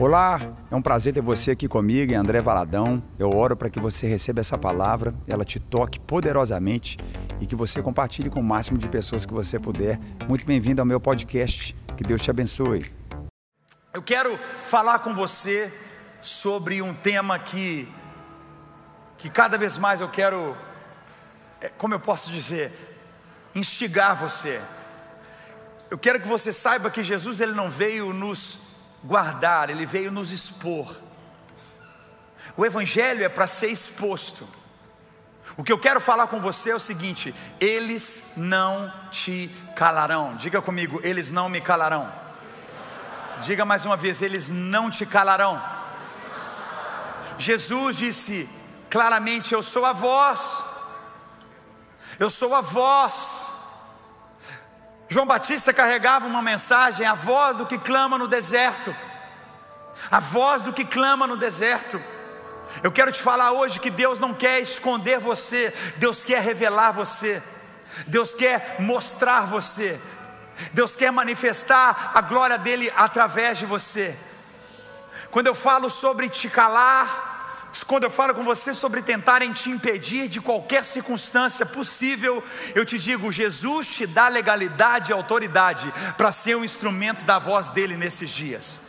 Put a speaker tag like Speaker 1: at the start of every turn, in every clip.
Speaker 1: Olá, é um prazer ter você aqui comigo, André Valadão. Eu oro para que você receba essa palavra, ela te toque poderosamente e que você compartilhe com o máximo de pessoas que você puder. Muito bem-vindo ao meu podcast. Que Deus te abençoe.
Speaker 2: Eu quero falar com você sobre um tema que que cada vez mais eu quero, é, como eu posso dizer, instigar você. Eu quero que você saiba que Jesus ele não veio nos guardar, ele veio nos expor. O Evangelho é para ser exposto. O que eu quero falar com você é o seguinte: eles não te calarão. Diga comigo, eles não me calarão. Diga mais uma vez, eles não te calarão. Jesus disse claramente: Eu sou a voz, eu sou a voz João Batista carregava uma mensagem, a voz do que clama no deserto. A voz do que clama no deserto. Eu quero te falar hoje que Deus não quer esconder você, Deus quer revelar você. Deus quer mostrar você. Deus quer manifestar a glória dele através de você. Quando eu falo sobre te calar, quando eu falo com você sobre tentarem te impedir de qualquer circunstância possível, eu te digo: Jesus te dá legalidade e autoridade para ser um instrumento da voz dele nesses dias.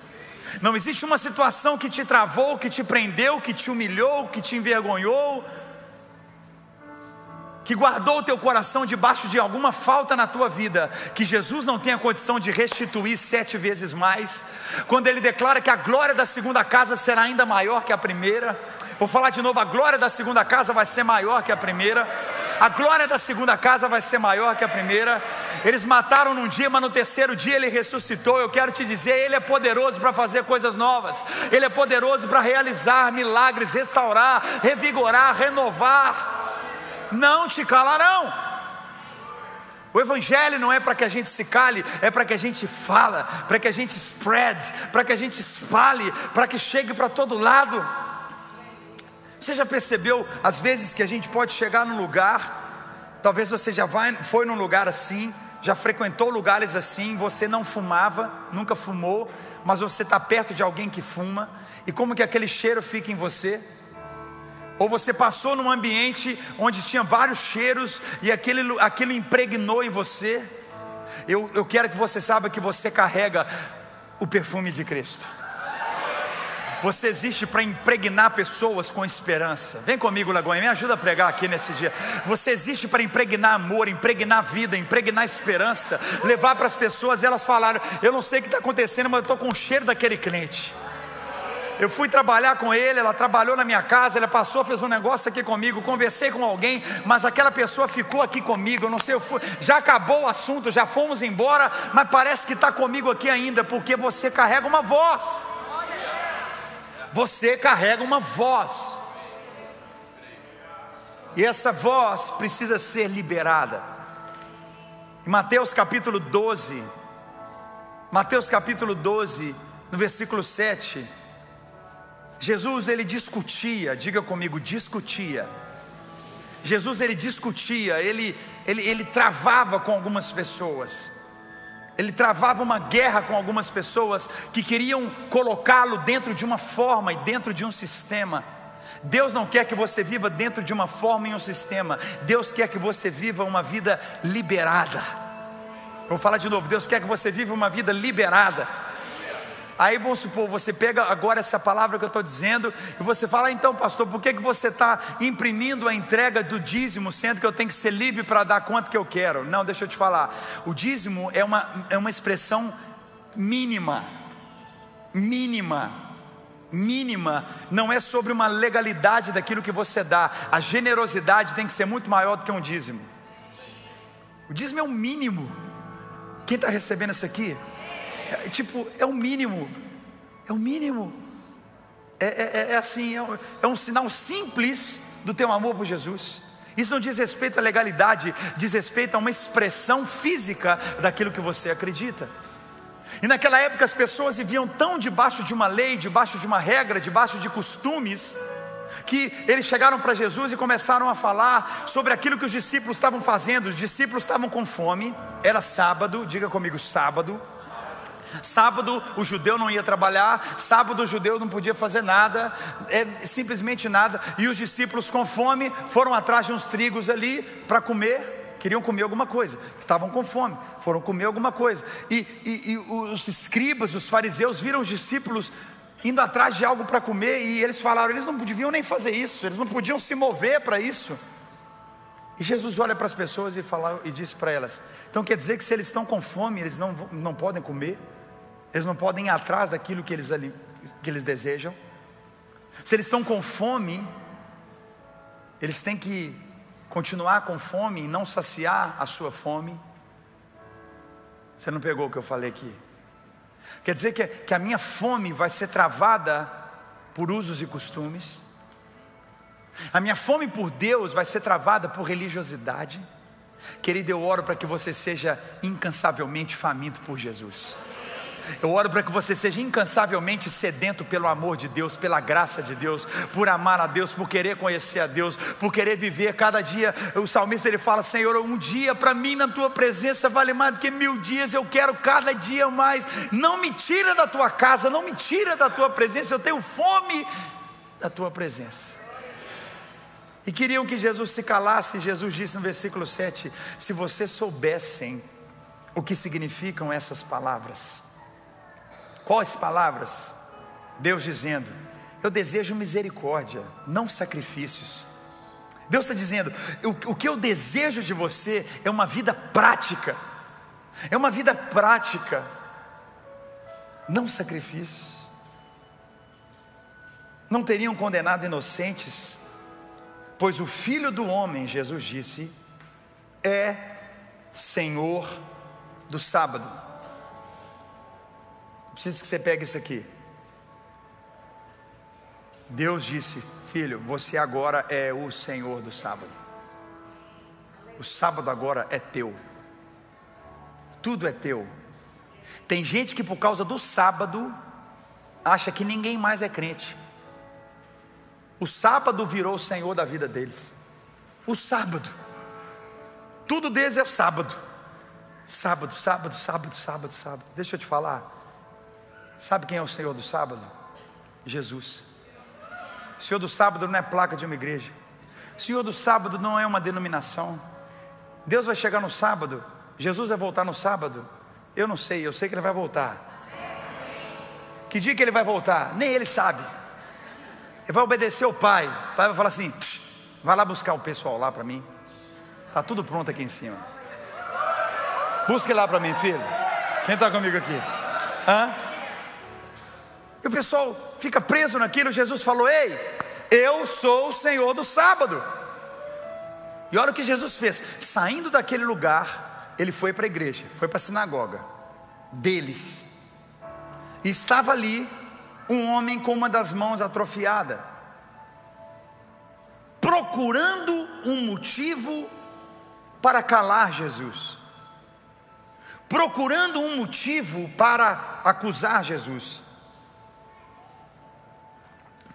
Speaker 2: Não existe uma situação que te travou, que te prendeu, que te humilhou, que te envergonhou, que guardou o teu coração debaixo de alguma falta na tua vida, que Jesus não tenha condição de restituir sete vezes mais, quando ele declara que a glória da segunda casa será ainda maior que a primeira. Vou falar de novo: a glória da segunda casa vai ser maior que a primeira. A glória da segunda casa vai ser maior que a primeira. Eles mataram num dia, mas no terceiro dia ele ressuscitou. Eu quero te dizer, ele é poderoso para fazer coisas novas. Ele é poderoso para realizar milagres, restaurar, revigorar, renovar não te calarão. O Evangelho não é para que a gente se cale, é para que a gente fala, para que a gente spread, para que a gente espalhe, para que chegue para todo lado. Você já percebeu às vezes que a gente pode chegar num lugar, talvez você já vai, foi num lugar assim, já frequentou lugares assim, você não fumava, nunca fumou, mas você está perto de alguém que fuma, e como que aquele cheiro fica em você? ou você passou num ambiente onde tinha vários cheiros e aquele, aquilo impregnou em você. Eu, eu quero que você saiba que você carrega o perfume de Cristo. Você existe para impregnar pessoas com esperança. Vem comigo, Lagoinha, me ajuda a pregar aqui nesse dia. Você existe para impregnar amor, impregnar vida, impregnar esperança, levar para as pessoas elas falaram: Eu não sei o que está acontecendo, mas eu estou com o cheiro daquele cliente. Eu fui trabalhar com ele, ela trabalhou na minha casa, ela passou, fez um negócio aqui comigo, conversei com alguém, mas aquela pessoa ficou aqui comigo. Eu não sei, fui, já acabou o assunto, já fomos embora, mas parece que está comigo aqui ainda, porque você carrega uma voz. Você carrega uma voz. E essa voz precisa ser liberada. Em Mateus capítulo 12, Mateus capítulo 12, no versículo 7. Jesus ele discutia, diga comigo, discutia. Jesus ele discutia, ele, ele, ele travava com algumas pessoas. Ele travava uma guerra com algumas pessoas que queriam colocá-lo dentro de uma forma e dentro de um sistema. Deus não quer que você viva dentro de uma forma e um sistema. Deus quer que você viva uma vida liberada. Vou falar de novo. Deus quer que você viva uma vida liberada. Aí vamos supor, você pega agora essa palavra que eu estou dizendo e você fala, ah, então, pastor, por que, que você está imprimindo a entrega do dízimo, sendo que eu tenho que ser livre para dar quanto que eu quero? Não, deixa eu te falar. O dízimo é uma, é uma expressão mínima. Mínima mínima, não é sobre uma legalidade daquilo que você dá. A generosidade tem que ser muito maior do que um dízimo. O dízimo é o mínimo. Quem está recebendo isso aqui? É, tipo, é o mínimo. É o mínimo. É, é, é, é assim, é um, é um sinal simples do teu amor por Jesus. Isso não diz respeito à legalidade, diz respeito a uma expressão física daquilo que você acredita. E naquela época as pessoas viviam tão debaixo de uma lei, debaixo de uma regra, debaixo de costumes, que eles chegaram para Jesus e começaram a falar sobre aquilo que os discípulos estavam fazendo. Os discípulos estavam com fome, era sábado, diga comigo, sábado. Sábado o judeu não ia trabalhar, sábado o judeu não podia fazer nada, é, simplesmente nada, e os discípulos com fome foram atrás de uns trigos ali para comer, queriam comer alguma coisa, estavam com fome, foram comer alguma coisa, e, e, e os escribas, os fariseus viram os discípulos indo atrás de algo para comer, e eles falaram, eles não deviam nem fazer isso, eles não podiam se mover para isso. E Jesus olha para as pessoas e, fala, e diz para elas: então quer dizer que se eles estão com fome, eles não, não podem comer? Eles não podem ir atrás daquilo que eles, que eles desejam? Se eles estão com fome, eles têm que continuar com fome e não saciar a sua fome? Você não pegou o que eu falei aqui? Quer dizer que, que a minha fome vai ser travada por usos e costumes? A minha fome por Deus vai ser travada por religiosidade. Querido, eu oro para que você seja incansavelmente faminto por Jesus. Eu oro para que você seja incansavelmente sedento pelo amor de Deus, pela graça de Deus, por amar a Deus, por querer conhecer a Deus, por querer viver cada dia. O salmista ele fala: Senhor, um dia para mim na tua presença vale mais do que mil dias. Eu quero cada dia mais. Não me tira da tua casa, não me tira da tua presença. Eu tenho fome da tua presença. E queriam que Jesus se calasse, Jesus disse no versículo 7: Se vocês soubessem o que significam essas palavras, quais palavras? Deus dizendo: Eu desejo misericórdia, não sacrifícios. Deus está dizendo: o, o que eu desejo de você é uma vida prática, é uma vida prática, não sacrifícios. Não teriam condenado inocentes Pois o Filho do Homem, Jesus disse, é Senhor do sábado. Preciso que você pegue isso aqui. Deus disse: Filho, você agora é o Senhor do sábado. O sábado agora é teu. Tudo é teu. Tem gente que por causa do sábado acha que ninguém mais é crente. O sábado virou o Senhor da vida deles. O sábado. Tudo deles é o sábado. Sábado, sábado, sábado, sábado, sábado. Deixa eu te falar. Sabe quem é o Senhor do sábado? Jesus. O Senhor do sábado não é placa de uma igreja. O Senhor do sábado não é uma denominação. Deus vai chegar no sábado. Jesus vai voltar no sábado. Eu não sei, eu sei que ele vai voltar. Que dia que ele vai voltar? Nem ele sabe. Ele vai obedecer o pai. O pai vai falar assim: vai lá buscar o pessoal lá para mim. Está tudo pronto aqui em cima. Busque lá para mim, filho. Quem está comigo aqui? Hã? E o pessoal fica preso naquilo. Jesus falou: Ei, eu sou o Senhor do sábado. E olha o que Jesus fez: saindo daquele lugar, ele foi para a igreja, foi para a sinagoga deles. E estava ali um homem com uma das mãos atrofiada, procurando um motivo para calar Jesus, procurando um motivo para acusar Jesus,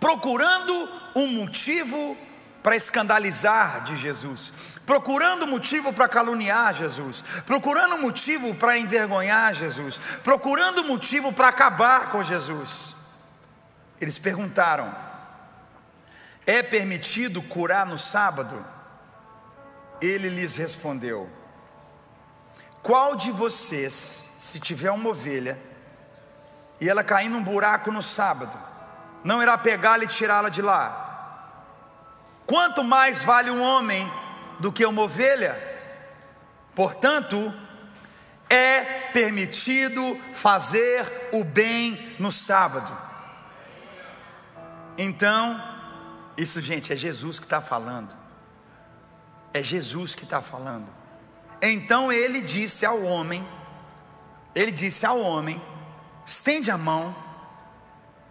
Speaker 2: procurando um motivo para escandalizar de Jesus, procurando motivo para caluniar Jesus, procurando motivo para envergonhar Jesus, procurando motivo para acabar com Jesus. Eles perguntaram: É permitido curar no sábado? Ele lhes respondeu: Qual de vocês, se tiver uma ovelha e ela cair num buraco no sábado, não irá pegá-la e tirá-la de lá? Quanto mais vale um homem do que uma ovelha? Portanto, é permitido fazer o bem no sábado. Então, isso, gente, é Jesus que está falando. É Jesus que está falando. Então ele disse ao homem, ele disse ao homem, estende a mão.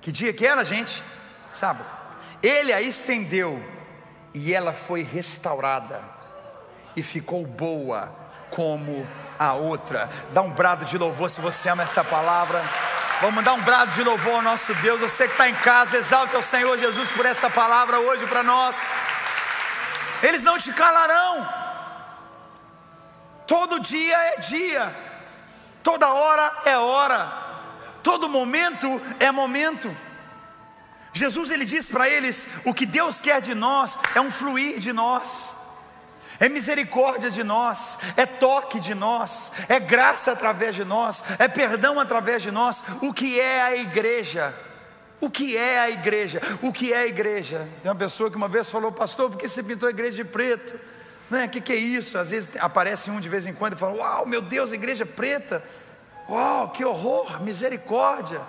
Speaker 2: Que dia que era, gente? Sábado. Ele a estendeu e ela foi restaurada e ficou boa como a outra. Dá um brado de louvor se você ama essa palavra. Vamos dar um brado de louvor ao nosso Deus. Você que está em casa, exalte ao Senhor Jesus por essa palavra hoje para nós. Eles não te calarão. Todo dia é dia, toda hora é hora. Todo momento é momento. Jesus ele diz para eles: o que Deus quer de nós é um fluir de nós, é misericórdia de nós, é toque de nós, é graça através de nós, é perdão através de nós. O que é a igreja? O que é a igreja? O que é a igreja? Tem uma pessoa que uma vez falou, pastor, por que você pintou a igreja de preto? O né? que, que é isso? Às vezes aparece um de vez em quando e fala: Uau, meu Deus, igreja preta. Uau, que horror, misericórdia.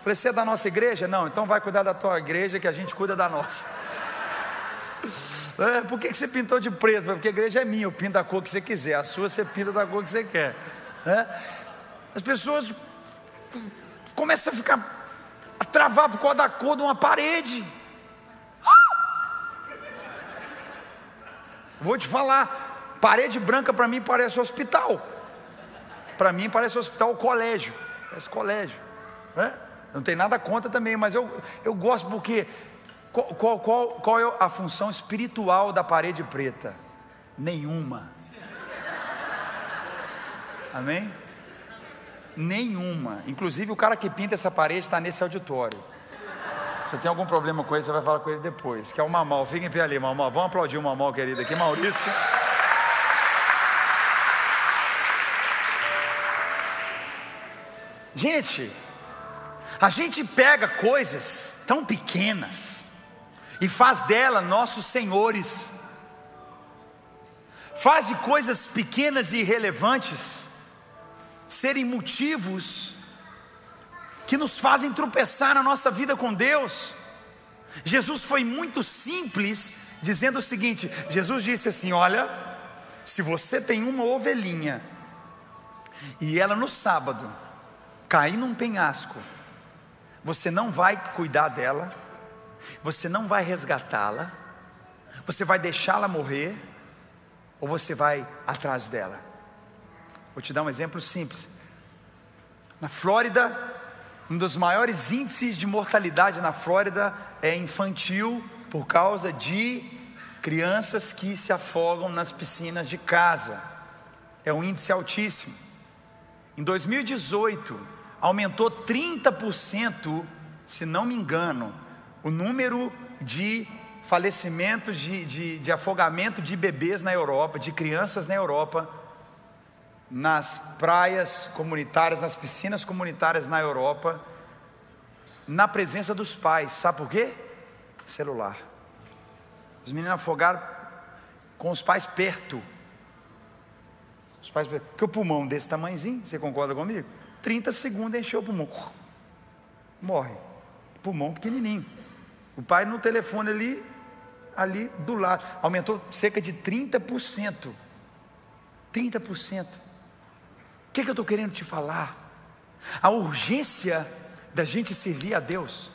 Speaker 2: Falei, você é da nossa igreja? Não, então vai cuidar da tua igreja que a gente cuida da nossa. É, por que, que você pintou de preto? Porque a igreja é minha, eu pinto da cor que você quiser, a sua você pinta da cor que você quer. É? As pessoas começam a ficar a travar por causa da cor de uma parede. Vou te falar, parede branca para mim parece hospital. Para mim parece hospital ou colégio. Parece colégio. Né? Não tem nada contra também, mas eu, eu gosto porque qual, qual, qual, é a função espiritual da parede preta? Nenhuma. Amém? Nenhuma. Inclusive o cara que pinta essa parede está nesse auditório. Se tem algum problema com ele, você vai falar com ele depois. Que é o Mamal. Fica em pé ali, Mamal. Vamos aplaudir o Mamal, querido, aqui, Maurício. Gente, a gente pega coisas tão pequenas e faz dela nossos senhores. Faz de coisas pequenas e irrelevantes serem motivos que nos fazem tropeçar na nossa vida com Deus. Jesus foi muito simples, dizendo o seguinte: Jesus disse assim: Olha, se você tem uma ovelhinha e ela no sábado cair num penhasco, você não vai cuidar dela, você não vai resgatá-la, você vai deixá-la morrer, ou você vai atrás dela. Vou te dar um exemplo simples. Na Flórida, um dos maiores índices de mortalidade na Flórida é infantil por causa de crianças que se afogam nas piscinas de casa. É um índice altíssimo. Em 2018, aumentou 30%, se não me engano, o número de falecimentos, de, de, de afogamento de bebês na Europa, de crianças na Europa nas praias comunitárias, nas piscinas comunitárias na Europa, na presença dos pais. Sabe por quê? Celular. Os meninos afogaram com os pais perto. Os pais perto. Porque o pulmão desse tamanhozinho, você concorda comigo? 30 segundos encheu o pulmão. Morre. Pulmão pequenininho. O pai no telefone ali, ali do lado. Aumentou cerca de 30%. 30% que, que eu estou querendo te falar? A urgência da gente servir a Deus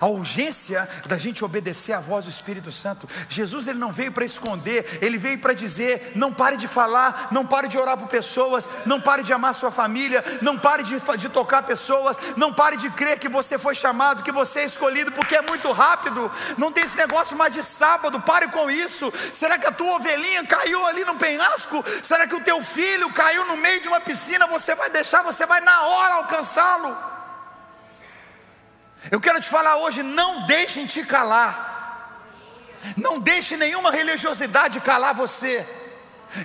Speaker 2: a urgência da gente obedecer à voz do Espírito Santo. Jesus ele não veio para esconder, ele veio para dizer: não pare de falar, não pare de orar por pessoas, não pare de amar sua família, não pare de, de tocar pessoas, não pare de crer que você foi chamado, que você é escolhido, porque é muito rápido. Não tem esse negócio mais de sábado, pare com isso. Será que a tua ovelhinha caiu ali no penhasco? Será que o teu filho caiu no meio de uma piscina? Você vai deixar, você vai na hora alcançá-lo. Eu quero te falar hoje: não deixem te calar. Não deixe nenhuma religiosidade calar você.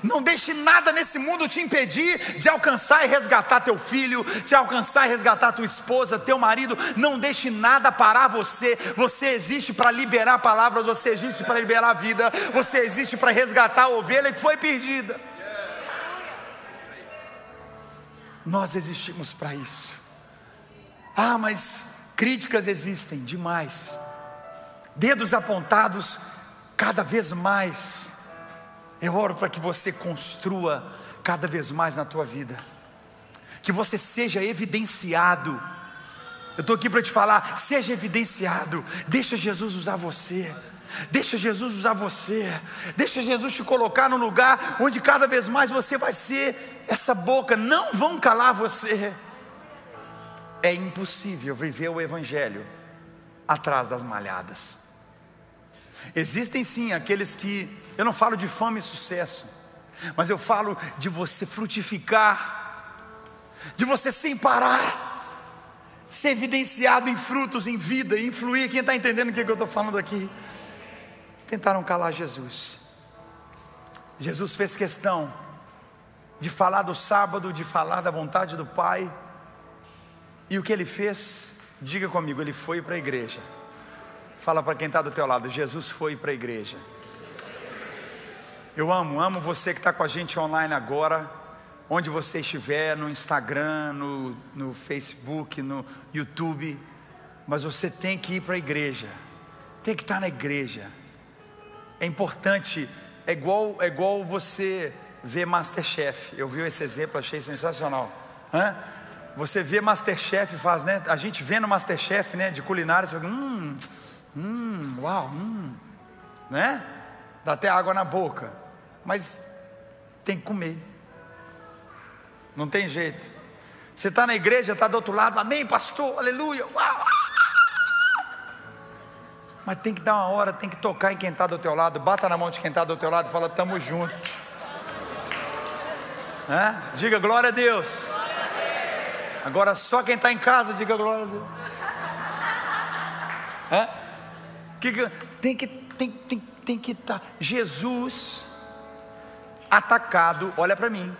Speaker 2: Não deixe nada nesse mundo te impedir de alcançar e resgatar teu filho, de alcançar e resgatar tua esposa, teu marido. Não deixe nada parar você. Você existe para liberar palavras, você existe para liberar a vida, você existe para resgatar a ovelha que foi perdida. Nós existimos para isso. Ah, mas Críticas existem demais, dedos apontados cada vez mais. Eu oro para que você construa cada vez mais na tua vida, que você seja evidenciado. Eu estou aqui para te falar, seja evidenciado, deixa Jesus usar você. Deixa Jesus usar você, deixa Jesus te colocar no lugar onde cada vez mais você vai ser essa boca, não vão calar você. É impossível viver o Evangelho atrás das malhadas. Existem sim aqueles que, eu não falo de fama e sucesso, mas eu falo de você frutificar, de você sem parar, ser evidenciado em frutos, em vida, influir. Quem está entendendo o que, que eu estou falando aqui? Tentaram calar Jesus. Jesus fez questão de falar do sábado, de falar da vontade do Pai. E o que ele fez? Diga comigo, ele foi para a igreja. Fala para quem está do teu lado, Jesus foi para a igreja. Eu amo, amo você que está com a gente online agora, onde você estiver, no Instagram, no, no Facebook, no YouTube, mas você tem que ir para a igreja, tem que estar tá na igreja. É importante, é igual, é igual você ver Masterchef. Eu vi esse exemplo, achei sensacional. Hã? Você vê Masterchef, faz, né? A gente vê no Masterchef, né? De culinária, você fala, hum, hum, uau, hum, né? Dá até água na boca. Mas tem que comer. Não tem jeito. Você está na igreja, está do outro lado, amém, pastor, aleluia. Uau, Mas tem que dar uma hora, tem que tocar em quem está do teu lado, bata na mão de quem está do teu lado e fala, estamos juntos. É? Diga glória a Deus. Agora só quem está em casa, diga glória a Deus. É? Que, tem que tem, tem, tem que estar. Tá. Jesus atacado, olha para mim.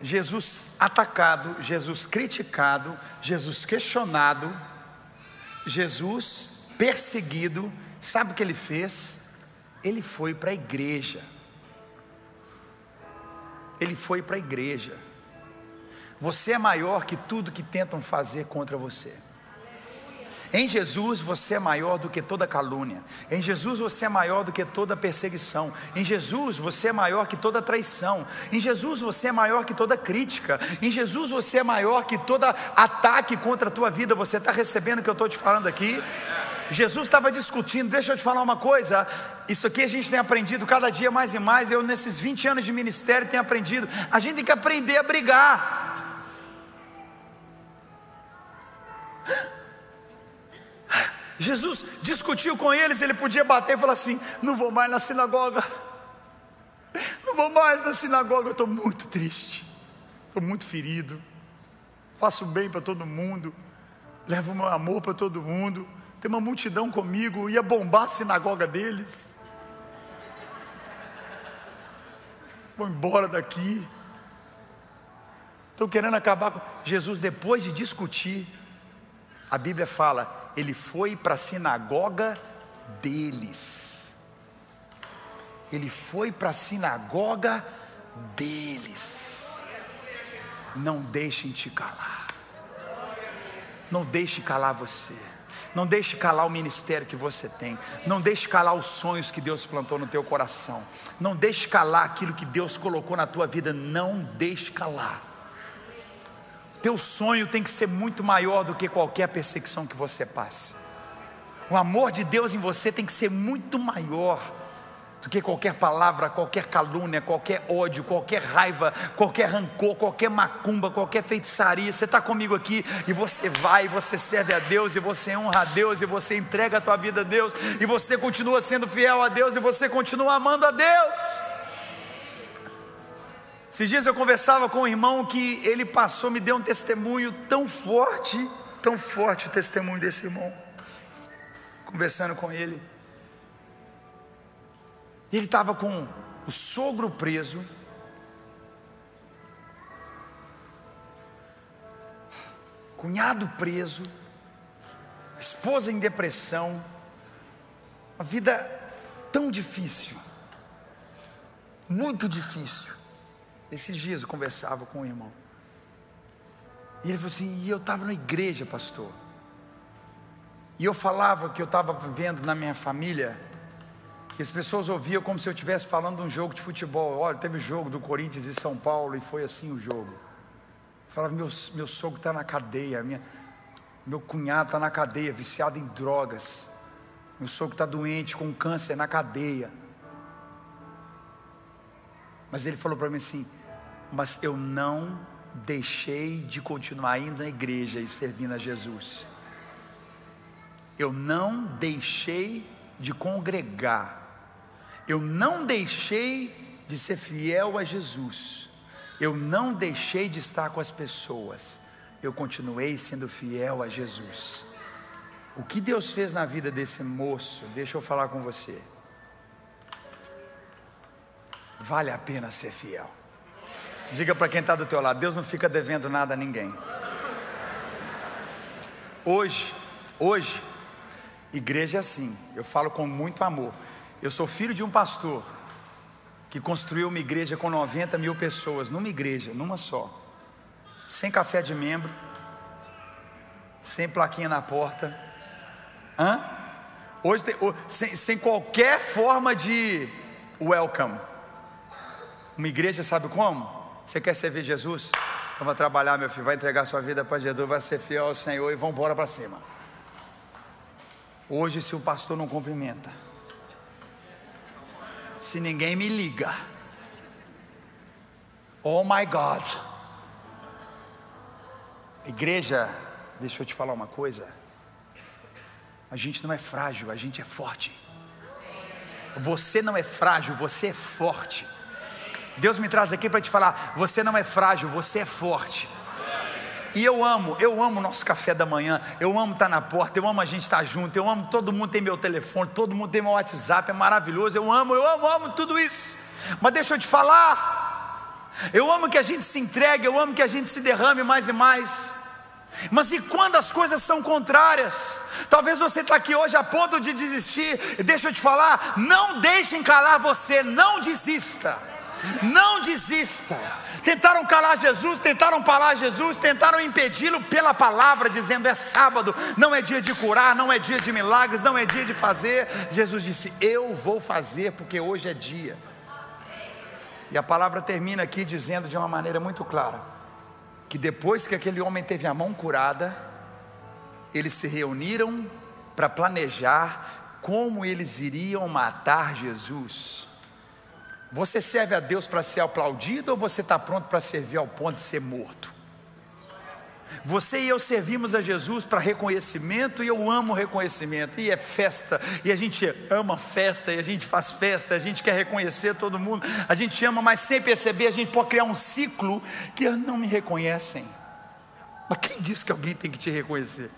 Speaker 2: Jesus atacado, Jesus criticado, Jesus questionado, Jesus perseguido. Sabe o que ele fez? Ele foi para a igreja. Ele foi para a igreja. Você é maior que tudo que tentam fazer contra você. Em Jesus você é maior do que toda calúnia. Em Jesus você é maior do que toda perseguição. Em Jesus você é maior que toda traição. Em Jesus você é maior que toda crítica. Em Jesus você é maior que todo ataque contra a tua vida. Você está recebendo o que eu estou te falando aqui? Jesus estava discutindo, deixa eu te falar uma coisa. Isso aqui a gente tem aprendido cada dia mais e mais. Eu, nesses 20 anos de ministério, tenho aprendido. A gente tem que aprender a brigar. Jesus discutiu com eles, ele podia bater e falar assim: não vou mais na sinagoga, não vou mais na sinagoga, eu estou muito triste, estou muito ferido, faço bem para todo mundo, levo meu amor para todo mundo, tem uma multidão comigo, ia bombar a sinagoga deles, vou embora daqui, estão querendo acabar com. Jesus, depois de discutir, a Bíblia fala, ele foi para a sinagoga deles. Ele foi para a sinagoga deles. Não deixem te calar. Não deixe calar você. Não deixe calar o ministério que você tem. Não deixe calar os sonhos que Deus plantou no teu coração. Não deixe calar aquilo que Deus colocou na tua vida. Não deixe calar. Teu sonho tem que ser muito maior do que qualquer perseguição que você passe. O amor de Deus em você tem que ser muito maior do que qualquer palavra, qualquer calúnia, qualquer ódio, qualquer raiva, qualquer rancor, qualquer macumba, qualquer feitiçaria. Você está comigo aqui e você vai, e você serve a Deus, e você honra a Deus, e você entrega a tua vida a Deus, e você continua sendo fiel a Deus, e você continua amando a Deus. Esses dias eu conversava com um irmão que ele passou, me deu um testemunho tão forte, tão forte o testemunho desse irmão. Conversando com ele. Ele estava com o sogro preso. Cunhado preso. Esposa em depressão. Uma vida tão difícil. Muito difícil. Esses dias eu conversava com um irmão. E ele falou assim: e eu estava na igreja, pastor. E eu falava que eu estava vivendo na minha família. E as pessoas ouviam como se eu estivesse falando um jogo de futebol. Olha, teve jogo do Corinthians e São Paulo e foi assim o jogo. Eu falava: meu, meu sogro está na cadeia, minha, meu cunhado está na cadeia, viciado em drogas. Meu sogro está doente com câncer na cadeia. Mas ele falou para mim assim: mas eu não deixei de continuar indo na igreja e servindo a Jesus. Eu não deixei de congregar. Eu não deixei de ser fiel a Jesus. Eu não deixei de estar com as pessoas. eu continuei sendo fiel a Jesus. O que Deus fez na vida desse moço, deixa eu falar com você. Vale a pena ser fiel. Diga para quem está do teu lado, Deus não fica devendo nada a ninguém. Hoje, hoje, igreja é assim, eu falo com muito amor. Eu sou filho de um pastor que construiu uma igreja com 90 mil pessoas, numa igreja, numa só, sem café de membro, sem plaquinha na porta, hã? Hoje tem, sem, sem qualquer forma de welcome. Uma igreja sabe como? Você quer servir Jesus? Vai trabalhar, meu filho, vai entregar sua vida para Jesus, vai ser fiel ao Senhor e vamos embora para cima. Hoje, se o pastor não cumprimenta, se ninguém me liga. Oh my God. Igreja, deixa eu te falar uma coisa. A gente não é frágil, a gente é forte. Você não é frágil, você é forte. Deus me traz aqui para te falar: você não é frágil, você é forte. E eu amo, eu amo o nosso café da manhã, eu amo estar na porta, eu amo a gente estar junto, eu amo todo mundo tem meu telefone, todo mundo tem meu WhatsApp, é maravilhoso, eu amo, eu amo, eu amo tudo isso. Mas deixa eu te falar, eu amo que a gente se entregue, eu amo que a gente se derrame mais e mais. Mas e quando as coisas são contrárias? Talvez você está aqui hoje a ponto de desistir. Deixa eu te falar, não deixem calar você, não desista. Não desista. Tentaram calar Jesus, tentaram parar Jesus, tentaram impedi-lo pela palavra, dizendo: é sábado, não é dia de curar, não é dia de milagres, não é dia de fazer. Jesus disse: Eu vou fazer, porque hoje é dia. E a palavra termina aqui dizendo de uma maneira muito clara: que depois que aquele homem teve a mão curada, eles se reuniram para planejar como eles iriam matar Jesus. Você serve a Deus para ser aplaudido ou você está pronto para servir ao ponto de ser morto? Você e eu servimos a Jesus para reconhecimento e eu amo reconhecimento, e é festa, e a gente ama festa, e a gente faz festa, a gente quer reconhecer todo mundo, a gente ama, mas sem perceber, a gente pode criar um ciclo que não me reconhecem. Mas quem disse que alguém tem que te reconhecer?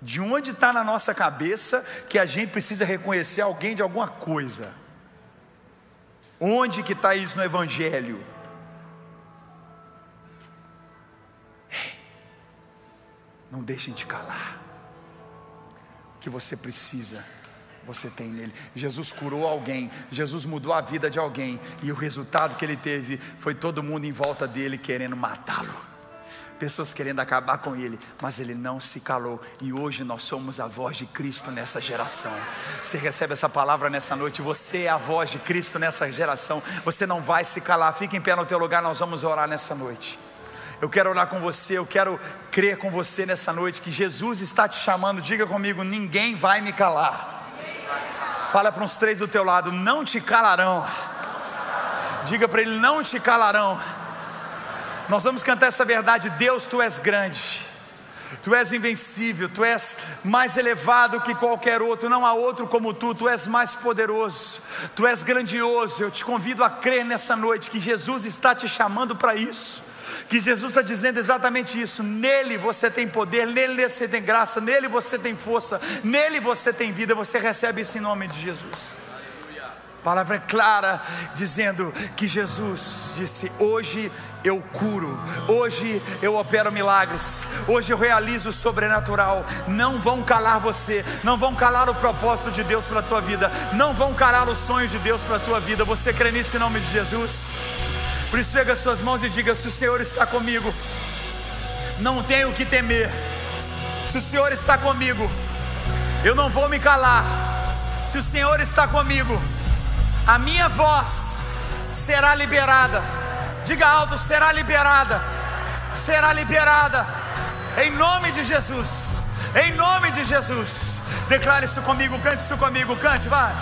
Speaker 2: De onde está na nossa cabeça que a gente precisa reconhecer alguém de alguma coisa? Onde que está isso no Evangelho? Não deixem de calar. O que você precisa, você tem nele. Jesus curou alguém, Jesus mudou a vida de alguém, e o resultado que ele teve foi todo mundo em volta dele querendo matá-lo pessoas querendo acabar com ele, mas ele não se calou. E hoje nós somos a voz de Cristo nessa geração. Você recebe essa palavra nessa noite, você é a voz de Cristo nessa geração. Você não vai se calar. Fique em pé no teu lugar, nós vamos orar nessa noite. Eu quero orar com você, eu quero crer com você nessa noite que Jesus está te chamando. Diga comigo, ninguém vai me calar. Fala para uns três do teu lado, não te calarão. Diga para ele, não te calarão. Nós vamos cantar essa verdade: Deus, tu és grande. Tu és invencível, tu és mais elevado que qualquer outro, não há outro como tu, tu és mais poderoso, tu és grandioso. Eu te convido a crer nessa noite que Jesus está te chamando para isso, que Jesus está dizendo exatamente isso. Nele você tem poder, nele você tem graça, nele você tem força, nele você tem vida. Você recebe isso em nome de Jesus palavra é clara, dizendo que Jesus disse: Hoje eu curo, hoje eu opero milagres, hoje eu realizo o sobrenatural. Não vão calar você, não vão calar o propósito de Deus para a tua vida, não vão calar os sonhos de Deus para a tua vida. Você crê nisso em nome de Jesus? Por isso, pega as suas mãos e diga: Se o Senhor está comigo, não tenho o que temer. Se o Senhor está comigo, eu não vou me calar. Se o Senhor está comigo, a minha voz será liberada. Diga alto: será liberada, será liberada, em nome de Jesus, em nome de Jesus. Declare isso comigo, cante isso comigo, cante, vai.